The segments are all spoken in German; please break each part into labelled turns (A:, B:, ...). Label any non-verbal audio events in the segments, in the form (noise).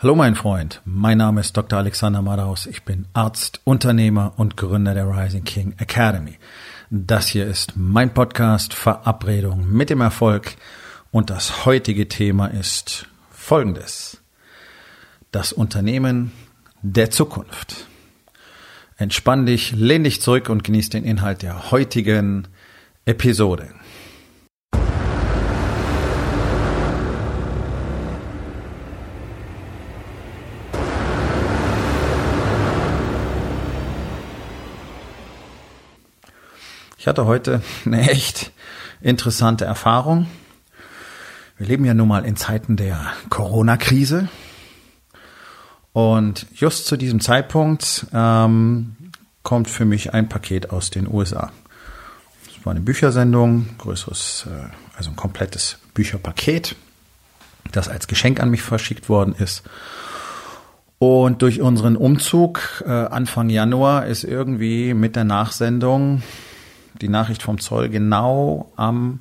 A: Hallo mein Freund, mein Name ist Dr. Alexander Madaus. Ich bin Arzt, Unternehmer und Gründer der Rising King Academy. Das hier ist mein Podcast Verabredung mit dem Erfolg und das heutige Thema ist folgendes. Das Unternehmen der Zukunft. Entspann dich, lehn dich zurück und genieß den Inhalt der heutigen Episode. Hatte heute eine echt interessante Erfahrung. Wir leben ja nun mal in Zeiten der Corona-Krise. Und just zu diesem Zeitpunkt ähm, kommt für mich ein Paket aus den USA. Es war eine Büchersendung, größeres, äh, also ein komplettes Bücherpaket, das als Geschenk an mich verschickt worden ist. Und durch unseren Umzug äh, Anfang Januar ist irgendwie mit der Nachsendung die Nachricht vom Zoll genau am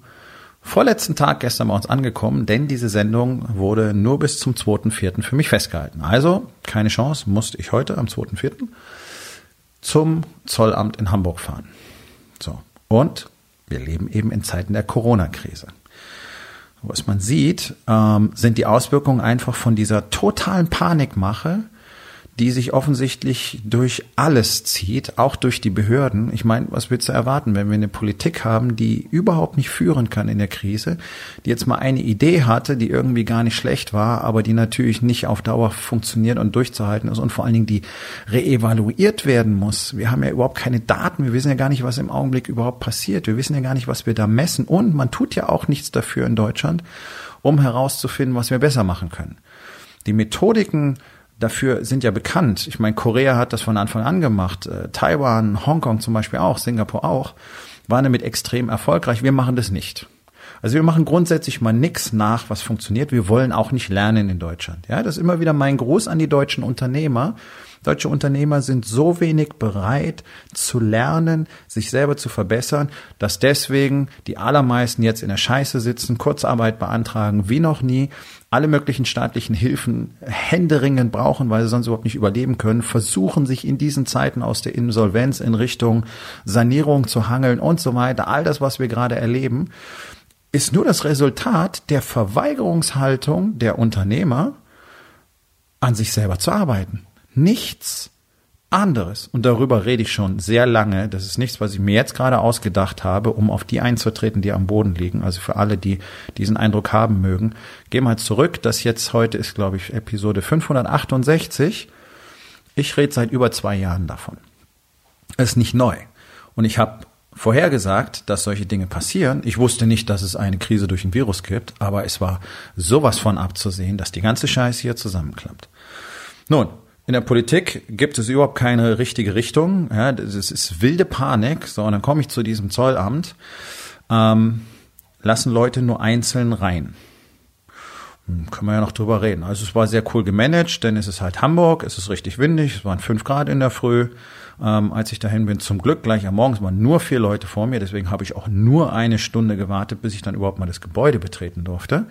A: vorletzten Tag gestern bei uns angekommen, denn diese Sendung wurde nur bis zum 2.4. für mich festgehalten. Also keine Chance, musste ich heute am 2.4. zum Zollamt in Hamburg fahren. So. Und wir leben eben in Zeiten der Corona-Krise. Was man sieht, ähm, sind die Auswirkungen einfach von dieser totalen Panikmache, die sich offensichtlich durch alles zieht, auch durch die Behörden. Ich meine, was willst du erwarten, wenn wir eine Politik haben, die überhaupt nicht führen kann in der Krise, die jetzt mal eine Idee hatte, die irgendwie gar nicht schlecht war, aber die natürlich nicht auf Dauer funktioniert und durchzuhalten ist und vor allen Dingen die reevaluiert werden muss. Wir haben ja überhaupt keine Daten, wir wissen ja gar nicht, was im Augenblick überhaupt passiert, wir wissen ja gar nicht, was wir da messen und man tut ja auch nichts dafür in Deutschland, um herauszufinden, was wir besser machen können. Die Methodiken, dafür sind ja bekannt. Ich meine, Korea hat das von Anfang an gemacht, äh, Taiwan, Hongkong zum Beispiel auch, Singapur auch, waren damit extrem erfolgreich. Wir machen das nicht. Also wir machen grundsätzlich mal nichts nach, was funktioniert. Wir wollen auch nicht lernen in Deutschland. Ja, das ist immer wieder mein Gruß an die deutschen Unternehmer. Deutsche Unternehmer sind so wenig bereit zu lernen, sich selber zu verbessern, dass deswegen die allermeisten jetzt in der Scheiße sitzen, Kurzarbeit beantragen, wie noch nie, alle möglichen staatlichen Hilfen händeringend brauchen, weil sie sonst überhaupt nicht überleben können, versuchen sich in diesen Zeiten aus der Insolvenz in Richtung Sanierung zu hangeln und so weiter. All das, was wir gerade erleben, ist nur das Resultat der Verweigerungshaltung der Unternehmer, an sich selber zu arbeiten. Nichts anderes. Und darüber rede ich schon sehr lange. Das ist nichts, was ich mir jetzt gerade ausgedacht habe, um auf die einzutreten, die am Boden liegen. Also für alle, die diesen Eindruck haben mögen. Geh mal zurück. Das jetzt heute ist, glaube ich, Episode 568. Ich rede seit über zwei Jahren davon. Ist nicht neu. Und ich habe vorhergesagt, dass solche Dinge passieren. Ich wusste nicht, dass es eine Krise durch ein Virus gibt, aber es war sowas von abzusehen, dass die ganze Scheiße hier zusammenklappt. Nun, in der Politik gibt es überhaupt keine richtige Richtung. Ja, das ist wilde Panik. So, und dann komme ich zu diesem Zollamt. Ähm, lassen Leute nur einzeln rein. Hm, können wir ja noch drüber reden. Also es war sehr cool gemanagt, denn es ist halt Hamburg, es ist richtig windig, es waren fünf Grad in der Früh. Ähm, als ich dahin bin, zum Glück gleich am Morgen, es waren nur vier Leute vor mir, deswegen habe ich auch nur eine Stunde gewartet, bis ich dann überhaupt mal das Gebäude betreten durfte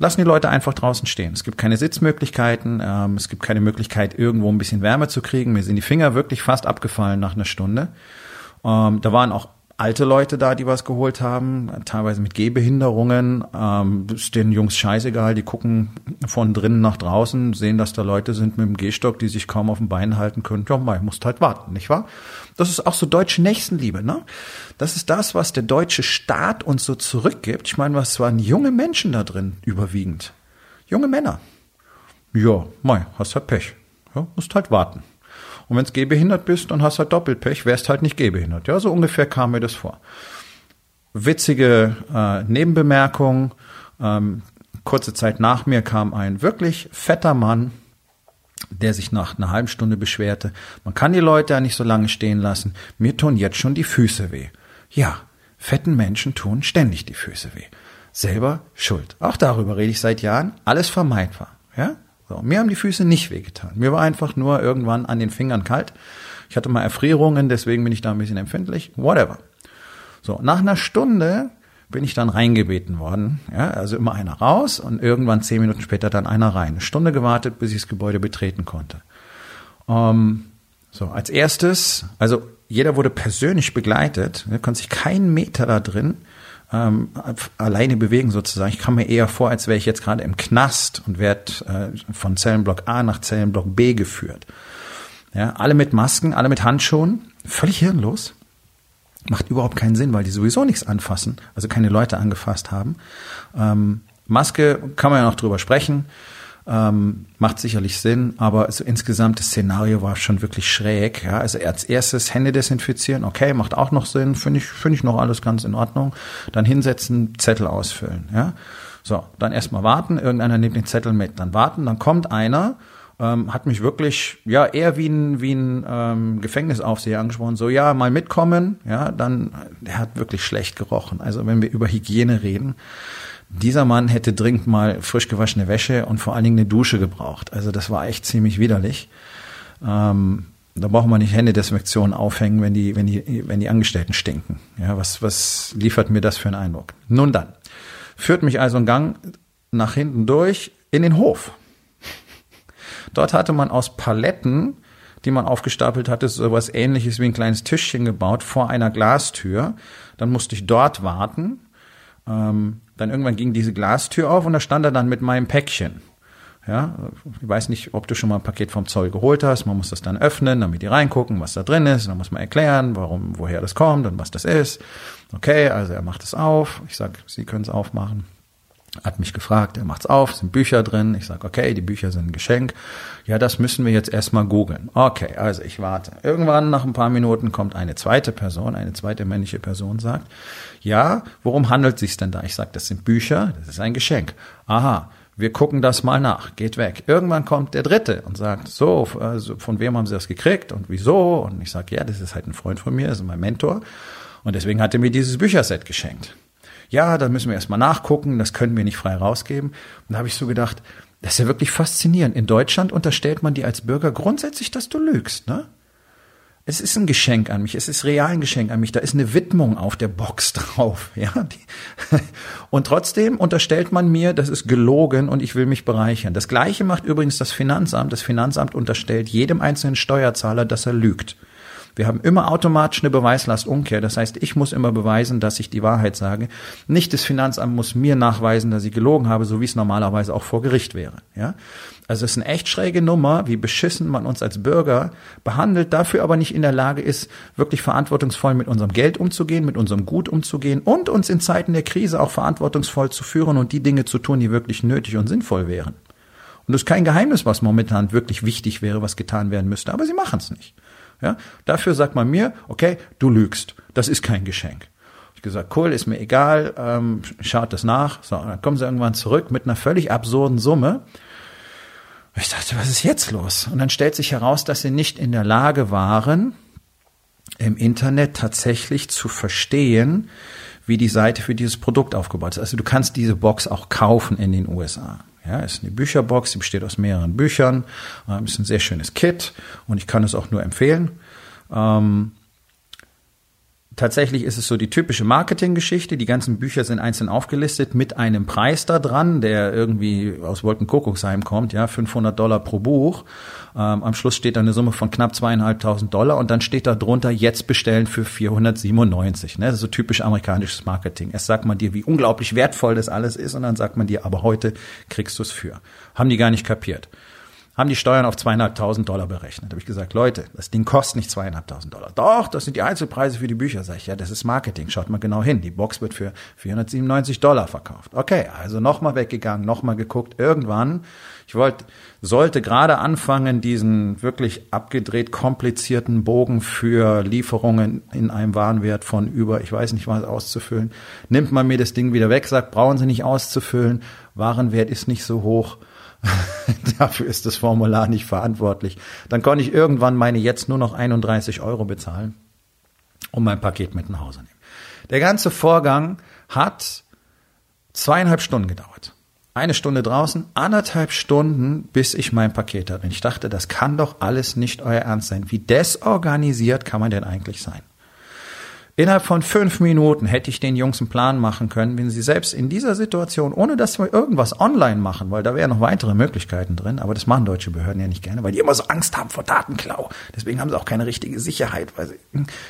A: lassen die Leute einfach draußen stehen. Es gibt keine Sitzmöglichkeiten, ähm, es gibt keine Möglichkeit, irgendwo ein bisschen Wärme zu kriegen. Mir sind die Finger wirklich fast abgefallen nach einer Stunde. Ähm, da waren auch alte Leute da, die was geholt haben, teilweise mit Gehbehinderungen. Ähm, ist den Jungs scheißegal, die gucken von drinnen nach draußen, sehen, dass da Leute sind mit dem Gehstock, die sich kaum auf den Beinen halten können. Ja, mal, musst halt warten, nicht wahr? Das ist auch so deutsche Nächstenliebe, ne? Das ist das, was der deutsche Staat uns so zurückgibt. Ich meine, was waren junge Menschen da drin überwiegend? Junge Männer. Ja, mei, hast halt Pech. Ja, musst halt warten. Und wenn du gehbehindert bist, dann hast du halt Doppelpech, wärst halt nicht gehbehindert. Ja, so ungefähr kam mir das vor. Witzige äh, Nebenbemerkung. Ähm, kurze Zeit nach mir kam ein wirklich fetter Mann, der sich nach einer halben Stunde beschwerte. Man kann die Leute ja nicht so lange stehen lassen. Mir tun jetzt schon die Füße weh. Ja, fetten Menschen tun ständig die Füße weh. Selber schuld. Auch darüber rede ich seit Jahren. Alles vermeidbar. Ja? So, mir haben die Füße nicht wehgetan. Mir war einfach nur irgendwann an den Fingern kalt. Ich hatte mal Erfrierungen, deswegen bin ich da ein bisschen empfindlich. Whatever. So, nach einer Stunde bin ich dann reingebeten worden. Ja, also immer einer raus und irgendwann zehn Minuten später dann einer rein. Eine Stunde gewartet, bis ich das Gebäude betreten konnte. Ähm, so, als erstes, also jeder wurde persönlich begleitet, er konnte sich keinen Meter da drin ähm, alleine bewegen sozusagen. Ich kam mir eher vor, als wäre ich jetzt gerade im Knast und werde äh, von Zellenblock A nach Zellenblock B geführt. Ja, alle mit Masken, alle mit Handschuhen, völlig hirnlos. Macht überhaupt keinen Sinn, weil die sowieso nichts anfassen, also keine Leute angefasst haben. Ähm, Maske kann man ja noch drüber sprechen. Ähm, macht sicherlich Sinn, aber also insgesamt das Szenario war schon wirklich schräg. Ja? Also als erstes Hände desinfizieren, okay, macht auch noch Sinn, finde ich, finde ich noch alles ganz in Ordnung. Dann hinsetzen, Zettel ausfüllen. Ja? So, dann erstmal warten, irgendeiner nimmt den Zettel mit, dann warten, dann kommt einer, ähm, hat mich wirklich, ja, eher wie ein, wie ein ähm, Gefängnisaufseher angesprochen, so, ja, mal mitkommen, ja, dann, der hat wirklich schlecht gerochen. Also wenn wir über Hygiene reden, dieser Mann hätte dringend mal frisch gewaschene Wäsche und vor allen Dingen eine Dusche gebraucht. Also das war echt ziemlich widerlich. Ähm, da braucht man nicht Händedesinfektion aufhängen, wenn die, wenn die, wenn die Angestellten stinken. Ja, was, was liefert mir das für einen Eindruck? Nun dann, führt mich also ein Gang nach hinten durch in den Hof. Dort hatte man aus Paletten, die man aufgestapelt hatte, so was ähnliches wie ein kleines Tischchen gebaut vor einer Glastür. Dann musste ich dort warten. Ähm, dann irgendwann ging diese Glastür auf und da stand er dann mit meinem Päckchen. Ja, ich weiß nicht, ob du schon mal ein Paket vom Zoll geholt hast. Man muss das dann öffnen, damit die reingucken, was da drin ist. Dann muss man erklären, warum, woher das kommt und was das ist. Okay, also er macht es auf. Ich sag, Sie können es aufmachen hat mich gefragt, er macht's auf, sind Bücher drin. Ich sage, okay, die Bücher sind ein Geschenk. Ja, das müssen wir jetzt erstmal googeln. Okay, also ich warte. Irgendwann nach ein paar Minuten kommt eine zweite Person, eine zweite männliche Person, sagt, ja, worum handelt sich's denn da? Ich sage, das sind Bücher, das ist ein Geschenk. Aha, wir gucken das mal nach, geht weg. Irgendwann kommt der Dritte und sagt, so, also von wem haben Sie das gekriegt und wieso? Und ich sage, ja, das ist halt ein Freund von mir, das ist mein Mentor. Und deswegen hat er mir dieses Bücherset geschenkt ja, da müssen wir erstmal nachgucken, das können wir nicht frei rausgeben. Und da habe ich so gedacht, das ist ja wirklich faszinierend. In Deutschland unterstellt man dir als Bürger grundsätzlich, dass du lügst, ne? Es ist ein Geschenk an mich, es ist real ein Geschenk an mich, da ist eine Widmung auf der Box (laughs) drauf, ja. (laughs) Und trotzdem unterstellt man mir, das ist gelogen und ich will mich bereichern. Das gleiche macht übrigens das Finanzamt. Das Finanzamt unterstellt jedem einzelnen Steuerzahler, dass er lügt. Wir haben immer automatisch eine Beweislastumkehr. Das heißt, ich muss immer beweisen, dass ich die Wahrheit sage. Nicht das Finanzamt muss mir nachweisen, dass ich gelogen habe, so wie es normalerweise auch vor Gericht wäre. Ja? Also es ist eine echt schräge Nummer, wie beschissen man uns als Bürger behandelt, dafür aber nicht in der Lage ist, wirklich verantwortungsvoll mit unserem Geld umzugehen, mit unserem Gut umzugehen und uns in Zeiten der Krise auch verantwortungsvoll zu führen und die Dinge zu tun, die wirklich nötig und sinnvoll wären. Und das ist kein Geheimnis, was momentan wirklich wichtig wäre, was getan werden müsste, aber sie machen es nicht. Ja? Dafür sagt man mir, okay, du lügst. Das ist kein Geschenk. Ich gesagt, cool, ist mir egal, ähm, schaut das nach. So, dann kommen sie irgendwann zurück mit einer völlig absurden Summe. Ich dachte, was ist jetzt los? Und dann stellt sich heraus, dass sie nicht in der Lage waren, im Internet tatsächlich zu verstehen, wie die Seite für dieses Produkt aufgebaut ist. Also du kannst diese Box auch kaufen in den USA. Ja, ist eine Bücherbox, die besteht aus mehreren Büchern, ist ein sehr schönes Kit und ich kann es auch nur empfehlen. Ähm, tatsächlich ist es so die typische Marketinggeschichte. Die ganzen Bücher sind einzeln aufgelistet mit einem Preis da dran, der irgendwie aus Wolkenkuckucksheim kommt, ja, 500 Dollar pro Buch. Ähm, am Schluss steht da eine Summe von knapp zweieinhalbtausend Dollar und dann steht da drunter jetzt bestellen für 497. Ne? Das ist so typisch amerikanisches Marketing. Erst sagt man dir, wie unglaublich wertvoll das alles ist und dann sagt man dir, aber heute kriegst du es für. Haben die gar nicht kapiert haben die Steuern auf zweieinhalbtausend Dollar berechnet. Habe ich gesagt, Leute, das Ding kostet nicht zweieinhalbtausend Dollar. Doch, das sind die Einzelpreise für die Bücher. Sag ich, ja, das ist Marketing. Schaut mal genau hin. Die Box wird für 497 Dollar verkauft. Okay, also nochmal weggegangen, nochmal geguckt. Irgendwann, ich wollte, sollte gerade anfangen, diesen wirklich abgedreht komplizierten Bogen für Lieferungen in einem Warenwert von über, ich weiß nicht was, auszufüllen. Nimmt man mir das Ding wieder weg, sagt, brauchen Sie nicht auszufüllen. Warenwert ist nicht so hoch (laughs) Dafür ist das Formular nicht verantwortlich. Dann konnte ich irgendwann meine jetzt nur noch 31 Euro bezahlen und mein Paket mit nach Hause nehmen. Der ganze Vorgang hat zweieinhalb Stunden gedauert. Eine Stunde draußen, anderthalb Stunden, bis ich mein Paket hatte. Und ich dachte, das kann doch alles nicht euer Ernst sein. Wie desorganisiert kann man denn eigentlich sein? Innerhalb von fünf Minuten hätte ich den Jungs einen Plan machen können, wenn sie selbst in dieser Situation, ohne dass wir irgendwas online machen, weil da wären noch weitere Möglichkeiten drin, aber das machen deutsche Behörden ja nicht gerne, weil die immer so Angst haben vor Datenklau. Deswegen haben sie auch keine richtige Sicherheit, weil sie,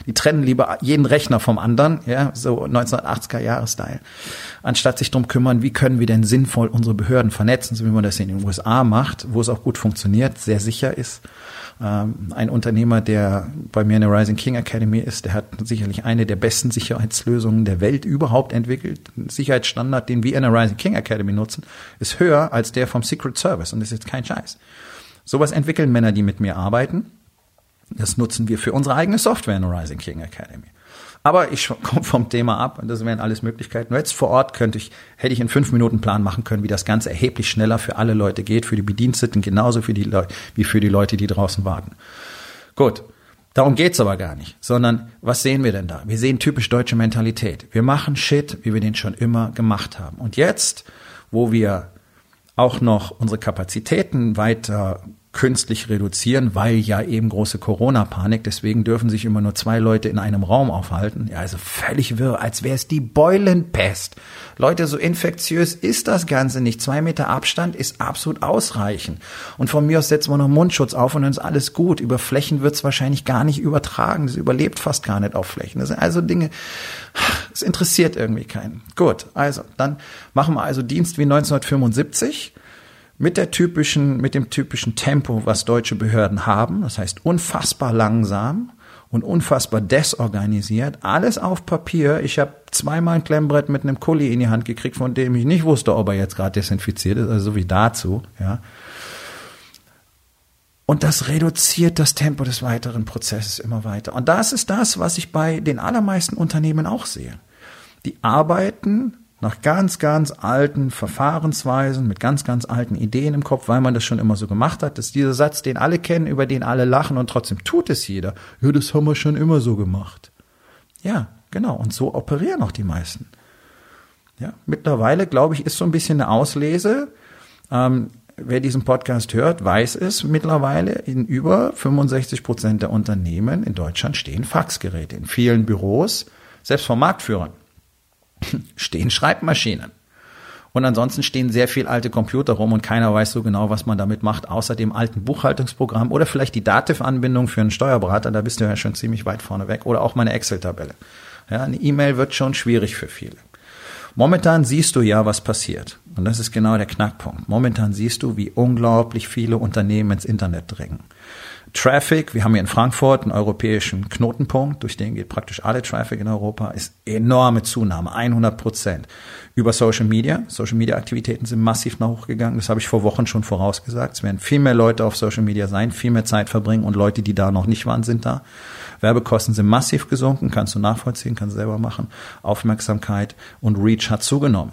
A: die trennen lieber jeden Rechner vom anderen, ja, so 1980er Jahre Style, anstatt sich drum kümmern, wie können wir denn sinnvoll unsere Behörden vernetzen, so wie man das in den USA macht, wo es auch gut funktioniert, sehr sicher ist. Ähm, ein Unternehmer, der bei mir in der Rising King Academy ist, der hat sicherlich eine der besten Sicherheitslösungen der Welt überhaupt entwickelt. Ein Sicherheitsstandard, den wir in der Rising King Academy nutzen, ist höher als der vom Secret Service und das ist jetzt kein Scheiß. Sowas entwickeln Männer, die mit mir arbeiten. Das nutzen wir für unsere eigene Software in der Rising King Academy. Aber ich komme vom Thema ab und das wären alles Möglichkeiten. Jetzt vor Ort könnte ich, hätte ich in fünf Minuten Plan machen können, wie das Ganze erheblich schneller für alle Leute geht, für die Bediensteten genauso für die Leute, wie für die Leute, die draußen warten. Gut. Darum geht's aber gar nicht, sondern was sehen wir denn da? Wir sehen typisch deutsche Mentalität. Wir machen Shit, wie wir den schon immer gemacht haben. Und jetzt, wo wir auch noch unsere Kapazitäten weiter künstlich reduzieren, weil ja eben große Corona-Panik, deswegen dürfen sich immer nur zwei Leute in einem Raum aufhalten. Ja, also völlig wirr, als wäre es die Beulenpest. Leute, so infektiös ist das Ganze nicht. Zwei Meter Abstand ist absolut ausreichend. Und von mir aus setzen wir noch Mundschutz auf und dann ist alles gut. Über Flächen wird es wahrscheinlich gar nicht übertragen. Das überlebt fast gar nicht auf Flächen. Das sind also Dinge, es interessiert irgendwie keinen. Gut, also dann machen wir also Dienst wie 1975 mit der typischen, mit dem typischen Tempo, was deutsche Behörden haben. Das heißt unfassbar langsam und unfassbar desorganisiert. Alles auf Papier. Ich habe zweimal ein Klemmbrett mit einem Kuli in die Hand gekriegt, von dem ich nicht wusste, ob er jetzt gerade desinfiziert ist, also so wie dazu, ja. Und das reduziert das Tempo des weiteren Prozesses immer weiter. Und das ist das, was ich bei den allermeisten Unternehmen auch sehe. Die arbeiten nach ganz, ganz alten Verfahrensweisen, mit ganz, ganz alten Ideen im Kopf, weil man das schon immer so gemacht hat. Das ist dieser Satz, den alle kennen, über den alle lachen und trotzdem tut es jeder. Ja, das haben wir schon immer so gemacht. Ja, genau. Und so operieren auch die meisten. Ja, mittlerweile, glaube ich, ist so ein bisschen eine Auslese. Ähm, wer diesen Podcast hört, weiß es mittlerweile. In über 65 Prozent der Unternehmen in Deutschland stehen Faxgeräte. In vielen Büros, selbst von Marktführern (laughs) stehen Schreibmaschinen. Und ansonsten stehen sehr viel alte Computer rum und keiner weiß so genau, was man damit macht, außer dem alten Buchhaltungsprogramm oder vielleicht die Dativ-Anbindung für einen Steuerberater, da bist du ja schon ziemlich weit vorne weg, oder auch meine Excel-Tabelle. Ja, eine E-Mail wird schon schwierig für viele. Momentan siehst du ja, was passiert. Und das ist genau der Knackpunkt. Momentan siehst du, wie unglaublich viele Unternehmen ins Internet drängen. Traffic, wir haben hier in Frankfurt einen europäischen Knotenpunkt, durch den geht praktisch alle Traffic in Europa, ist enorme Zunahme, 100 Prozent. Über Social Media, Social Media Aktivitäten sind massiv nach hochgegangen, das habe ich vor Wochen schon vorausgesagt. Es werden viel mehr Leute auf Social Media sein, viel mehr Zeit verbringen und Leute, die da noch nicht waren, sind da. Werbekosten sind massiv gesunken, kannst du nachvollziehen, kannst du selber machen. Aufmerksamkeit und Reach hat zugenommen.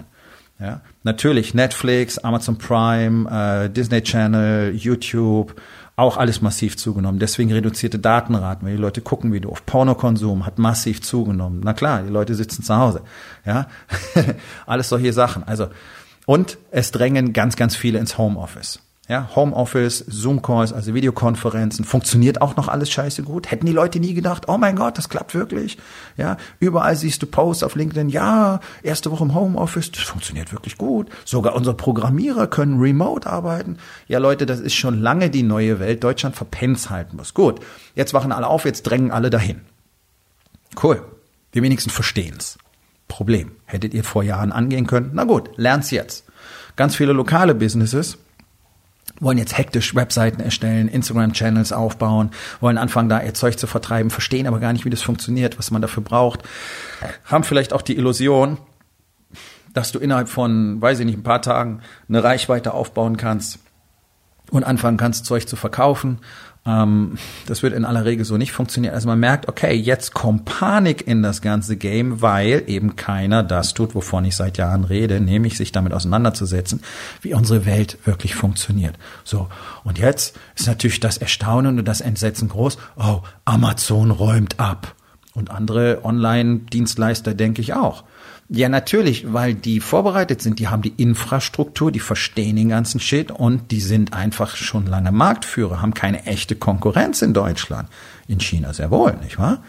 A: Ja, natürlich Netflix, Amazon Prime, äh, Disney Channel, YouTube, auch alles massiv zugenommen. Deswegen reduzierte Datenraten, weil die Leute gucken wie du auf Pornokonsum hat massiv zugenommen. Na klar, die Leute sitzen zu Hause. Ja, (laughs) alles solche Sachen. Also und es drängen ganz, ganz viele ins Homeoffice. Ja, Homeoffice, Zoom-Calls, also Videokonferenzen, funktioniert auch noch alles scheiße gut. Hätten die Leute nie gedacht, oh mein Gott, das klappt wirklich. Ja, überall siehst du Posts auf LinkedIn, ja, erste Woche im Homeoffice, das funktioniert wirklich gut. Sogar unsere Programmierer können remote arbeiten. Ja, Leute, das ist schon lange die neue Welt. Deutschland verpennt's halten muss. Gut, jetzt wachen alle auf, jetzt drängen alle dahin. Cool. Die wenigsten verstehen's. Problem. Hättet ihr vor Jahren angehen können? Na gut, lernt's jetzt. Ganz viele lokale Businesses wollen jetzt hektisch Webseiten erstellen, Instagram-Channels aufbauen, wollen anfangen, da ihr Zeug zu vertreiben, verstehen aber gar nicht, wie das funktioniert, was man dafür braucht, haben vielleicht auch die Illusion, dass du innerhalb von, weiß ich nicht, ein paar Tagen eine Reichweite aufbauen kannst und anfangen kannst, Zeug zu verkaufen ähm, das wird in aller Regel so nicht funktionieren. Also man merkt, okay, jetzt kommt Panik in das ganze Game, weil eben keiner das tut, wovon ich seit Jahren rede, nämlich sich damit auseinanderzusetzen, wie unsere Welt wirklich funktioniert. So. Und jetzt ist natürlich das Erstaunen und das Entsetzen groß. Oh, Amazon räumt ab. Und andere Online-Dienstleister denke ich auch. Ja, natürlich, weil die vorbereitet sind, die haben die Infrastruktur, die verstehen den ganzen Shit und die sind einfach schon lange Marktführer, haben keine echte Konkurrenz in Deutschland. In China sehr wohl, nicht wahr?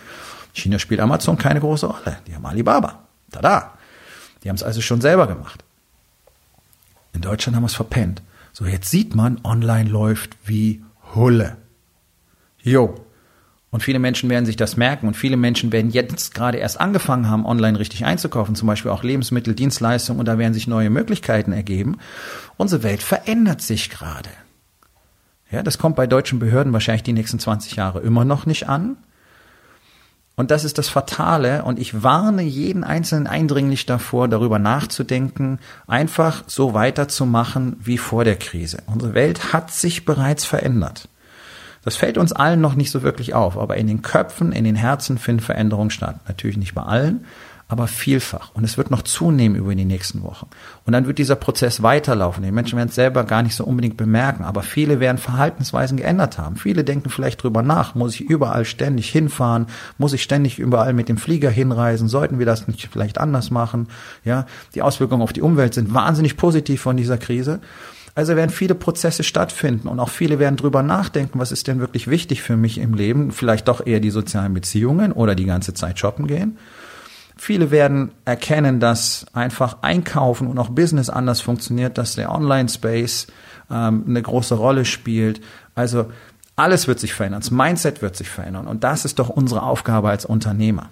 A: China spielt Amazon keine große Rolle. Die haben Alibaba. Tada. Die haben es also schon selber gemacht. In Deutschland haben wir es verpennt. So, jetzt sieht man, online läuft wie Hulle. Jo. Und viele Menschen werden sich das merken und viele Menschen werden jetzt gerade erst angefangen haben, online richtig einzukaufen, zum Beispiel auch Lebensmittel, Dienstleistungen und da werden sich neue Möglichkeiten ergeben. Unsere Welt verändert sich gerade. Ja, das kommt bei deutschen Behörden wahrscheinlich die nächsten 20 Jahre immer noch nicht an. Und das ist das Fatale. Und ich warne jeden Einzelnen eindringlich davor, darüber nachzudenken, einfach so weiterzumachen wie vor der Krise. Unsere Welt hat sich bereits verändert. Das fällt uns allen noch nicht so wirklich auf, aber in den Köpfen, in den Herzen finden Veränderungen statt. Natürlich nicht bei allen, aber vielfach. Und es wird noch zunehmen über die nächsten Wochen. Und dann wird dieser Prozess weiterlaufen. Die Menschen werden es selber gar nicht so unbedingt bemerken, aber viele werden Verhaltensweisen geändert haben. Viele denken vielleicht drüber nach, muss ich überall ständig hinfahren? Muss ich ständig überall mit dem Flieger hinreisen? Sollten wir das nicht vielleicht anders machen? Ja, die Auswirkungen auf die Umwelt sind wahnsinnig positiv von dieser Krise. Also werden viele Prozesse stattfinden und auch viele werden drüber nachdenken, was ist denn wirklich wichtig für mich im Leben? Vielleicht doch eher die sozialen Beziehungen oder die ganze Zeit shoppen gehen. Viele werden erkennen, dass einfach Einkaufen und auch Business anders funktioniert, dass der Online-Space ähm, eine große Rolle spielt. Also alles wird sich verändern, das Mindset wird sich verändern und das ist doch unsere Aufgabe als Unternehmer.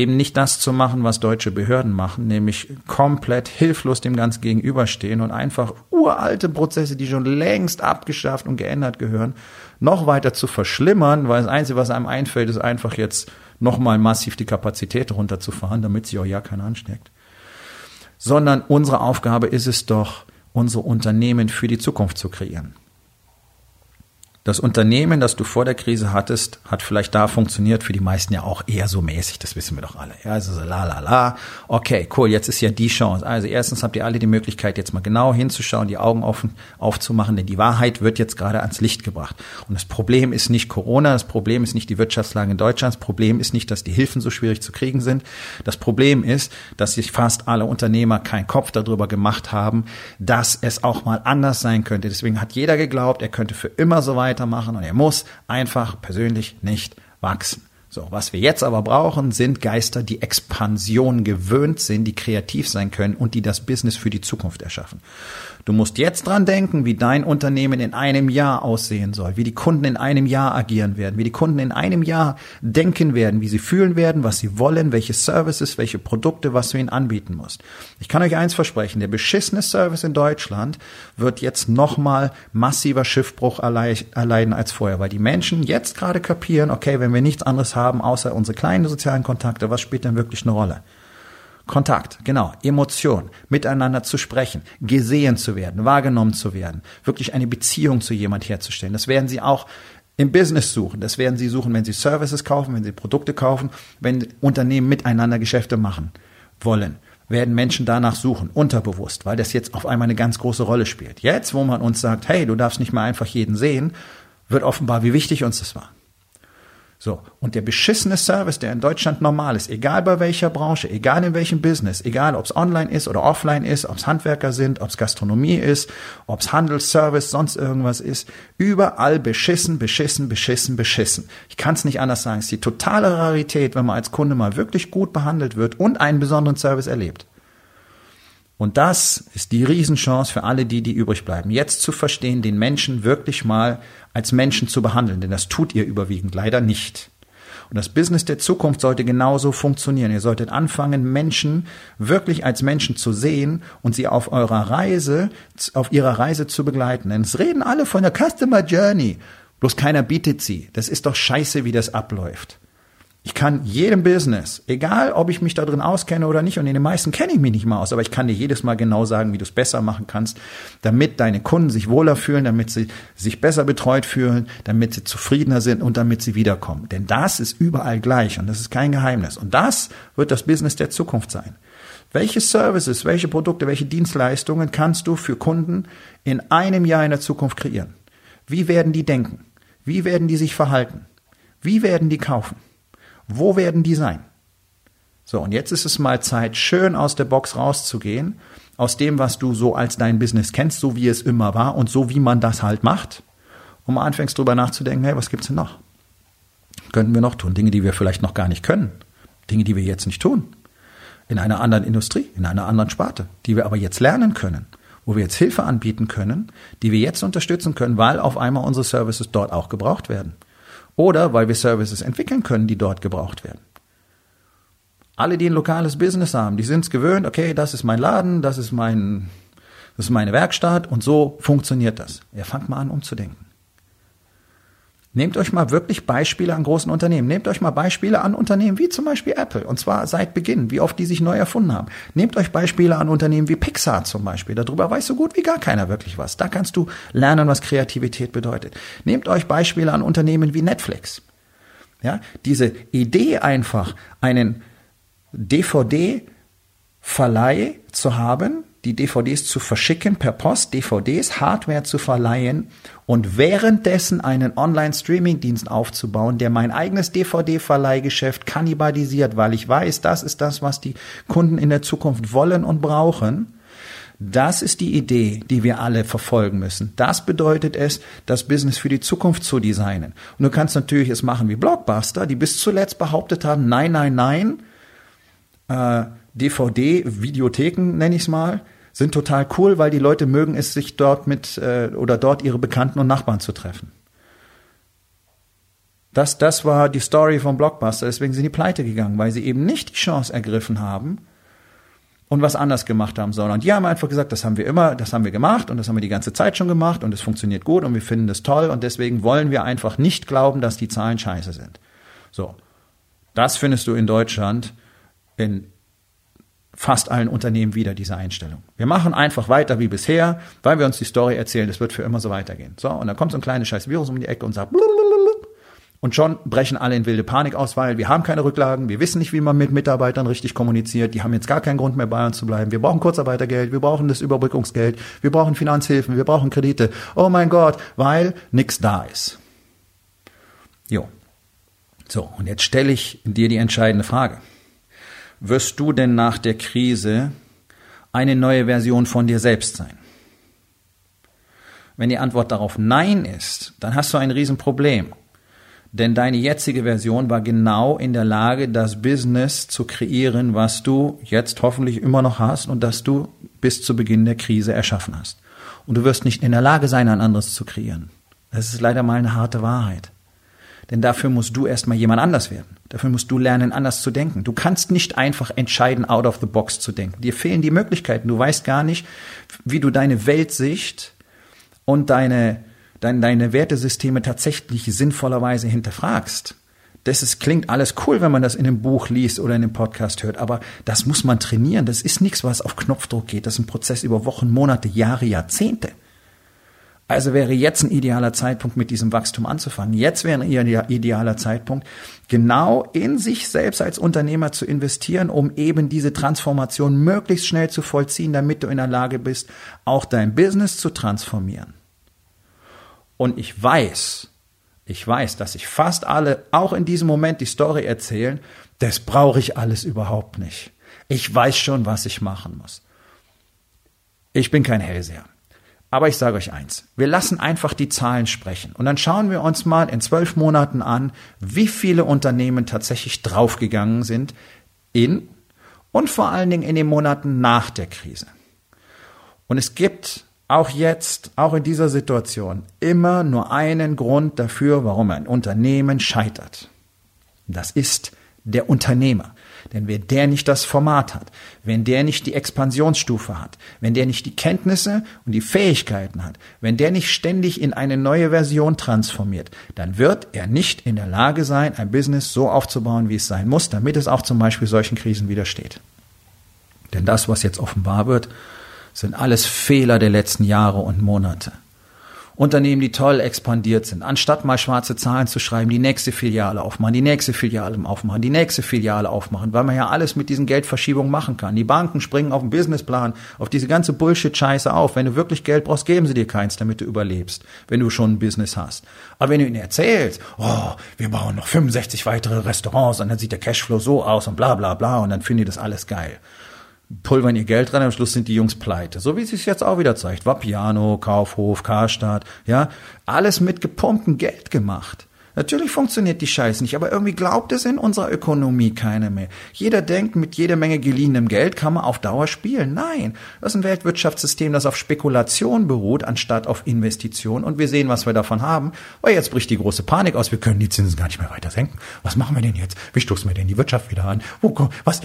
A: Eben nicht das zu machen, was deutsche Behörden machen, nämlich komplett hilflos dem Ganzen gegenüberstehen und einfach uralte Prozesse, die schon längst abgeschafft und geändert gehören, noch weiter zu verschlimmern, weil das Einzige, was einem einfällt, ist einfach jetzt nochmal massiv die Kapazität runterzufahren, damit sich auch ja keiner ansteckt. Sondern unsere Aufgabe ist es doch, unsere Unternehmen für die Zukunft zu kreieren. Das Unternehmen, das du vor der Krise hattest, hat vielleicht da funktioniert, für die meisten ja auch eher so mäßig, das wissen wir doch alle. Ja, also so la la la. Okay, cool, jetzt ist ja die Chance. Also erstens habt ihr alle die Möglichkeit, jetzt mal genau hinzuschauen, die Augen offen aufzumachen, denn die Wahrheit wird jetzt gerade ans Licht gebracht. Und das Problem ist nicht Corona, das Problem ist nicht die Wirtschaftslage in Deutschland, das Problem ist nicht, dass die Hilfen so schwierig zu kriegen sind. Das Problem ist, dass sich fast alle Unternehmer keinen Kopf darüber gemacht haben, dass es auch mal anders sein könnte. Deswegen hat jeder geglaubt, er könnte für immer so weit weitermachen und er muss einfach persönlich nicht wachsen. So, was wir jetzt aber brauchen, sind Geister, die Expansion gewöhnt sind, die kreativ sein können und die das Business für die Zukunft erschaffen. Du musst jetzt dran denken, wie dein Unternehmen in einem Jahr aussehen soll, wie die Kunden in einem Jahr agieren werden, wie die Kunden in einem Jahr denken werden, wie sie fühlen werden, was sie wollen, welche Services, welche Produkte, was du ihnen anbieten musst. Ich kann euch eins versprechen, der beschissene Service in Deutschland wird jetzt nochmal massiver Schiffbruch erleiden als vorher, weil die Menschen jetzt gerade kapieren, okay, wenn wir nichts anderes haben, außer unsere kleinen sozialen Kontakte, was spielt denn wirklich eine Rolle? Kontakt, genau, Emotion, miteinander zu sprechen, gesehen zu werden, wahrgenommen zu werden, wirklich eine Beziehung zu jemand herzustellen. Das werden Sie auch im Business suchen. Das werden Sie suchen, wenn Sie Services kaufen, wenn Sie Produkte kaufen, wenn Unternehmen miteinander Geschäfte machen wollen werden Menschen danach suchen, unterbewusst, weil das jetzt auf einmal eine ganz große Rolle spielt. Jetzt, wo man uns sagt, hey, du darfst nicht mehr einfach jeden sehen, wird offenbar, wie wichtig uns das war. So. Und der beschissene Service, der in Deutschland normal ist, egal bei welcher Branche, egal in welchem Business, egal ob es online ist oder offline ist, ob es Handwerker sind, ob es Gastronomie ist, ob es Handelsservice, sonst irgendwas ist, überall beschissen, beschissen, beschissen, beschissen. Ich kann es nicht anders sagen. Es ist die totale Rarität, wenn man als Kunde mal wirklich gut behandelt wird und einen besonderen Service erlebt. Und das ist die Riesenchance für alle die, die übrig bleiben, jetzt zu verstehen, den Menschen wirklich mal als Menschen zu behandeln, denn das tut ihr überwiegend leider nicht. Und das Business der Zukunft sollte genauso funktionieren. Ihr solltet anfangen, Menschen wirklich als Menschen zu sehen und sie auf eurer Reise, auf ihrer Reise zu begleiten. Denn es reden alle von der Customer Journey. Bloß keiner bietet sie. Das ist doch scheiße, wie das abläuft. Ich kann jedem Business, egal ob ich mich da drin auskenne oder nicht, und in den meisten kenne ich mich nicht mal aus, aber ich kann dir jedes Mal genau sagen, wie du es besser machen kannst, damit deine Kunden sich wohler fühlen, damit sie sich besser betreut fühlen, damit sie zufriedener sind und damit sie wiederkommen. Denn das ist überall gleich und das ist kein Geheimnis. Und das wird das Business der Zukunft sein. Welche Services, welche Produkte, welche Dienstleistungen kannst du für Kunden in einem Jahr in der Zukunft kreieren? Wie werden die denken? Wie werden die sich verhalten? Wie werden die kaufen? Wo werden die sein? So, und jetzt ist es mal Zeit, schön aus der Box rauszugehen, aus dem, was du so als dein Business kennst, so wie es immer war und so wie man das halt macht, und mal anfängst drüber nachzudenken, hey, was gibt's denn noch? könnten wir noch tun? Dinge, die wir vielleicht noch gar nicht können. Dinge, die wir jetzt nicht tun. In einer anderen Industrie, in einer anderen Sparte, die wir aber jetzt lernen können, wo wir jetzt Hilfe anbieten können, die wir jetzt unterstützen können, weil auf einmal unsere Services dort auch gebraucht werden. Oder weil wir Services entwickeln können, die dort gebraucht werden. Alle, die ein lokales Business haben, die sind es gewöhnt, okay, das ist mein Laden, das ist mein, das ist meine Werkstatt und so funktioniert das. Ja, fangt mal an umzudenken. Nehmt euch mal wirklich Beispiele an großen Unternehmen. Nehmt euch mal Beispiele an Unternehmen wie zum Beispiel Apple. Und zwar seit Beginn, wie oft die sich neu erfunden haben. Nehmt euch Beispiele an Unternehmen wie Pixar zum Beispiel. Darüber weiß so gut wie gar keiner wirklich was. Da kannst du lernen, was Kreativität bedeutet. Nehmt euch Beispiele an Unternehmen wie Netflix. Ja, diese Idee einfach, einen DVD-Verleih zu haben, die DVDs zu verschicken per Post, DVDs, Hardware zu verleihen und währenddessen einen Online-Streaming-Dienst aufzubauen, der mein eigenes DVD-Verleihgeschäft kannibalisiert, weil ich weiß, das ist das, was die Kunden in der Zukunft wollen und brauchen. Das ist die Idee, die wir alle verfolgen müssen. Das bedeutet es, das Business für die Zukunft zu designen. Und du kannst natürlich es machen wie Blockbuster, die bis zuletzt behauptet haben, nein, nein, nein, äh, DVD-Videotheken nenne ich es mal, sind total cool, weil die Leute mögen es, sich dort mit äh, oder dort ihre Bekannten und Nachbarn zu treffen. Das, das war die Story von Blockbuster, deswegen sind die pleite gegangen, weil sie eben nicht die Chance ergriffen haben und was anders gemacht haben sollen. Und die haben einfach gesagt, das haben wir immer, das haben wir gemacht und das haben wir die ganze Zeit schon gemacht und es funktioniert gut und wir finden das toll und deswegen wollen wir einfach nicht glauben, dass die Zahlen scheiße sind. So. Das findest du in Deutschland in fast allen Unternehmen wieder diese Einstellung. Wir machen einfach weiter wie bisher, weil wir uns die Story erzählen, das wird für immer so weitergehen. So, und dann kommt so ein kleines scheiß Virus um die Ecke und sagt und schon brechen alle in wilde Panik aus, weil wir haben keine Rücklagen, wir wissen nicht, wie man mit Mitarbeitern richtig kommuniziert, die haben jetzt gar keinen Grund mehr bei uns zu bleiben. Wir brauchen Kurzarbeitergeld, wir brauchen das Überbrückungsgeld, wir brauchen Finanzhilfen, wir brauchen Kredite. Oh mein Gott, weil nichts da ist. Jo. So, und jetzt stelle ich dir die entscheidende Frage wirst du denn nach der Krise eine neue Version von dir selbst sein? Wenn die Antwort darauf Nein ist, dann hast du ein Riesenproblem. Denn deine jetzige Version war genau in der Lage, das Business zu kreieren, was du jetzt hoffentlich immer noch hast und das du bis zu Beginn der Krise erschaffen hast. Und du wirst nicht in der Lage sein, ein anderes zu kreieren. Das ist leider mal eine harte Wahrheit. Denn dafür musst du erstmal jemand anders werden. Dafür musst du lernen, anders zu denken. Du kannst nicht einfach entscheiden, out of the box zu denken. Dir fehlen die Möglichkeiten. Du weißt gar nicht, wie du deine Weltsicht und deine, deine, deine Wertesysteme tatsächlich sinnvollerweise hinterfragst. Das ist, klingt alles cool, wenn man das in einem Buch liest oder in einem Podcast hört, aber das muss man trainieren. Das ist nichts, was auf Knopfdruck geht. Das ist ein Prozess über Wochen, Monate, Jahre, Jahrzehnte. Also wäre jetzt ein idealer Zeitpunkt, mit diesem Wachstum anzufangen. Jetzt wäre ein idealer Zeitpunkt, genau in sich selbst als Unternehmer zu investieren, um eben diese Transformation möglichst schnell zu vollziehen, damit du in der Lage bist, auch dein Business zu transformieren. Und ich weiß, ich weiß, dass sich fast alle auch in diesem Moment die Story erzählen, das brauche ich alles überhaupt nicht. Ich weiß schon, was ich machen muss. Ich bin kein Hellseher. Aber ich sage euch eins, wir lassen einfach die Zahlen sprechen und dann schauen wir uns mal in zwölf Monaten an, wie viele Unternehmen tatsächlich draufgegangen sind in und vor allen Dingen in den Monaten nach der Krise. Und es gibt auch jetzt, auch in dieser Situation, immer nur einen Grund dafür, warum ein Unternehmen scheitert. Das ist der Unternehmer. Denn wenn der nicht das Format hat, wenn der nicht die Expansionsstufe hat, wenn der nicht die Kenntnisse und die Fähigkeiten hat, wenn der nicht ständig in eine neue Version transformiert, dann wird er nicht in der Lage sein, ein Business so aufzubauen, wie es sein muss, damit es auch zum Beispiel solchen Krisen widersteht. Denn das, was jetzt offenbar wird, sind alles Fehler der letzten Jahre und Monate. Unternehmen, die toll expandiert sind, anstatt mal schwarze Zahlen zu schreiben, die nächste Filiale aufmachen, die nächste Filiale aufmachen, die nächste Filiale aufmachen, weil man ja alles mit diesen Geldverschiebungen machen kann. Die Banken springen auf den Businessplan, auf diese ganze Bullshit-Scheiße auf. Wenn du wirklich Geld brauchst, geben sie dir keins, damit du überlebst, wenn du schon ein Business hast. Aber wenn du ihnen erzählst, oh, wir bauen noch 65 weitere Restaurants und dann sieht der Cashflow so aus und bla bla bla und dann finden die das alles geil pulvern ihr Geld rein, am Schluss sind die Jungs pleite. So wie es sich jetzt auch wieder zeigt. Vapiano, Kaufhof, Karstadt, ja. Alles mit gepumptem Geld gemacht. Natürlich funktioniert die Scheiße nicht, aber irgendwie glaubt es in unserer Ökonomie keiner mehr. Jeder denkt, mit jeder Menge geliehenem Geld kann man auf Dauer spielen. Nein, das ist ein Weltwirtschaftssystem, das auf Spekulation beruht, anstatt auf Investition. Und wir sehen, was wir davon haben. Weil jetzt bricht die große Panik aus. Wir können die Zinsen gar nicht mehr weiter senken. Was machen wir denn jetzt? Wie stoßen wir denn die Wirtschaft wieder an? Wo, was?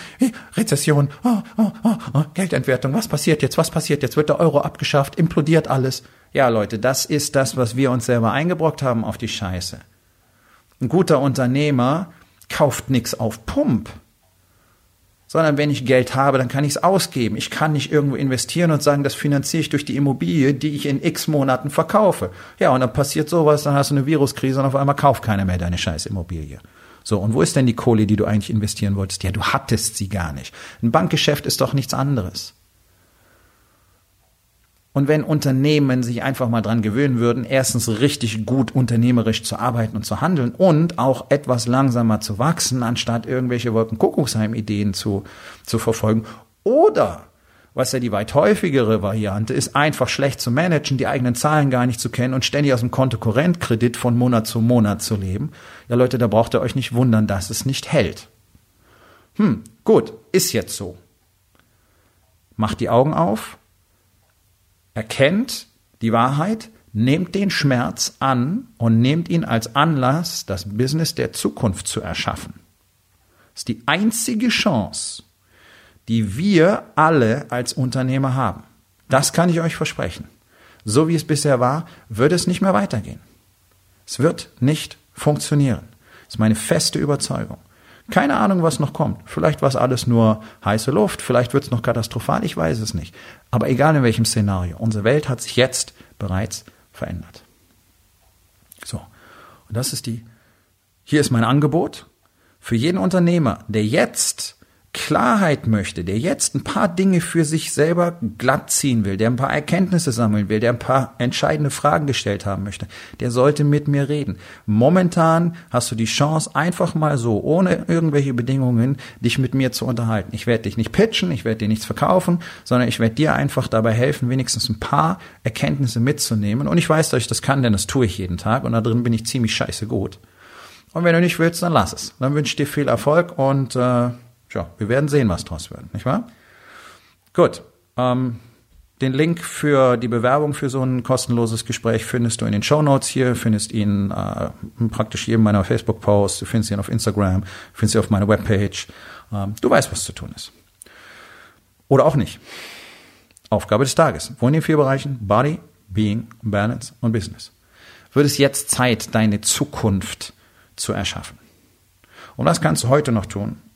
A: Rezession, oh, oh, oh, Geldentwertung. Was passiert jetzt? Was passiert jetzt? Wird der Euro abgeschafft? Implodiert alles? Ja, Leute, das ist das, was wir uns selber eingebrockt haben auf die Scheiße. Ein guter Unternehmer kauft nichts auf Pump, sondern wenn ich Geld habe, dann kann ich es ausgeben. Ich kann nicht irgendwo investieren und sagen, das finanziere ich durch die Immobilie, die ich in x Monaten verkaufe. Ja, und dann passiert sowas, dann hast du eine Viruskrise und auf einmal kauft keiner mehr deine scheiß Immobilie. So, und wo ist denn die Kohle, die du eigentlich investieren wolltest? Ja, du hattest sie gar nicht. Ein Bankgeschäft ist doch nichts anderes. Und wenn Unternehmen sich einfach mal dran gewöhnen würden, erstens richtig gut unternehmerisch zu arbeiten und zu handeln und auch etwas langsamer zu wachsen, anstatt irgendwelche Wolkenkuckucksheim-Ideen zu, zu verfolgen. Oder, was ja die weit häufigere Variante ist, einfach schlecht zu managen, die eigenen Zahlen gar nicht zu kennen und ständig aus dem Kontokorrentkredit von Monat zu Monat zu leben. Ja Leute, da braucht ihr euch nicht wundern, dass es nicht hält. Hm, gut, ist jetzt so. Macht die Augen auf, erkennt die Wahrheit, nehmt den Schmerz an und nehmt ihn als Anlass, das Business der Zukunft zu erschaffen. Das ist die einzige Chance, die wir alle als Unternehmer haben. Das kann ich euch versprechen. So wie es bisher war, wird es nicht mehr weitergehen. Es wird nicht funktionieren. Das ist meine feste Überzeugung. Keine Ahnung, was noch kommt. Vielleicht war es alles nur heiße Luft, vielleicht wird es noch katastrophal, ich weiß es nicht. Aber egal in welchem Szenario, unsere Welt hat sich jetzt bereits verändert. So, und das ist die, hier ist mein Angebot für jeden Unternehmer, der jetzt Klarheit möchte, der jetzt ein paar Dinge für sich selber glatt ziehen will, der ein paar Erkenntnisse sammeln will, der ein paar entscheidende Fragen gestellt haben möchte, der sollte mit mir reden. Momentan hast du die Chance, einfach mal so, ohne irgendwelche Bedingungen, dich mit mir zu unterhalten. Ich werde dich nicht pitchen, ich werde dir nichts verkaufen, sondern ich werde dir einfach dabei helfen, wenigstens ein paar Erkenntnisse mitzunehmen. Und ich weiß, dass ich das kann, denn das tue ich jeden Tag und da drin bin ich ziemlich scheiße gut. Und wenn du nicht willst, dann lass es. Dann wünsche ich dir viel Erfolg und äh, Tja, wir werden sehen, was draus wird, nicht wahr? Gut. Ähm, den Link für die Bewerbung für so ein kostenloses Gespräch findest du in den Show Notes hier, findest ihn äh, praktisch jedem meiner Facebook-Posts, du findest ihn auf Instagram, findest ihn auf meiner Webpage. Ähm, du weißt, was zu tun ist. Oder auch nicht. Aufgabe des Tages. Wo in den vier Bereichen Body, Being, Balance und Business. Wird es jetzt Zeit, deine Zukunft zu erschaffen? Und das kannst du heute noch tun,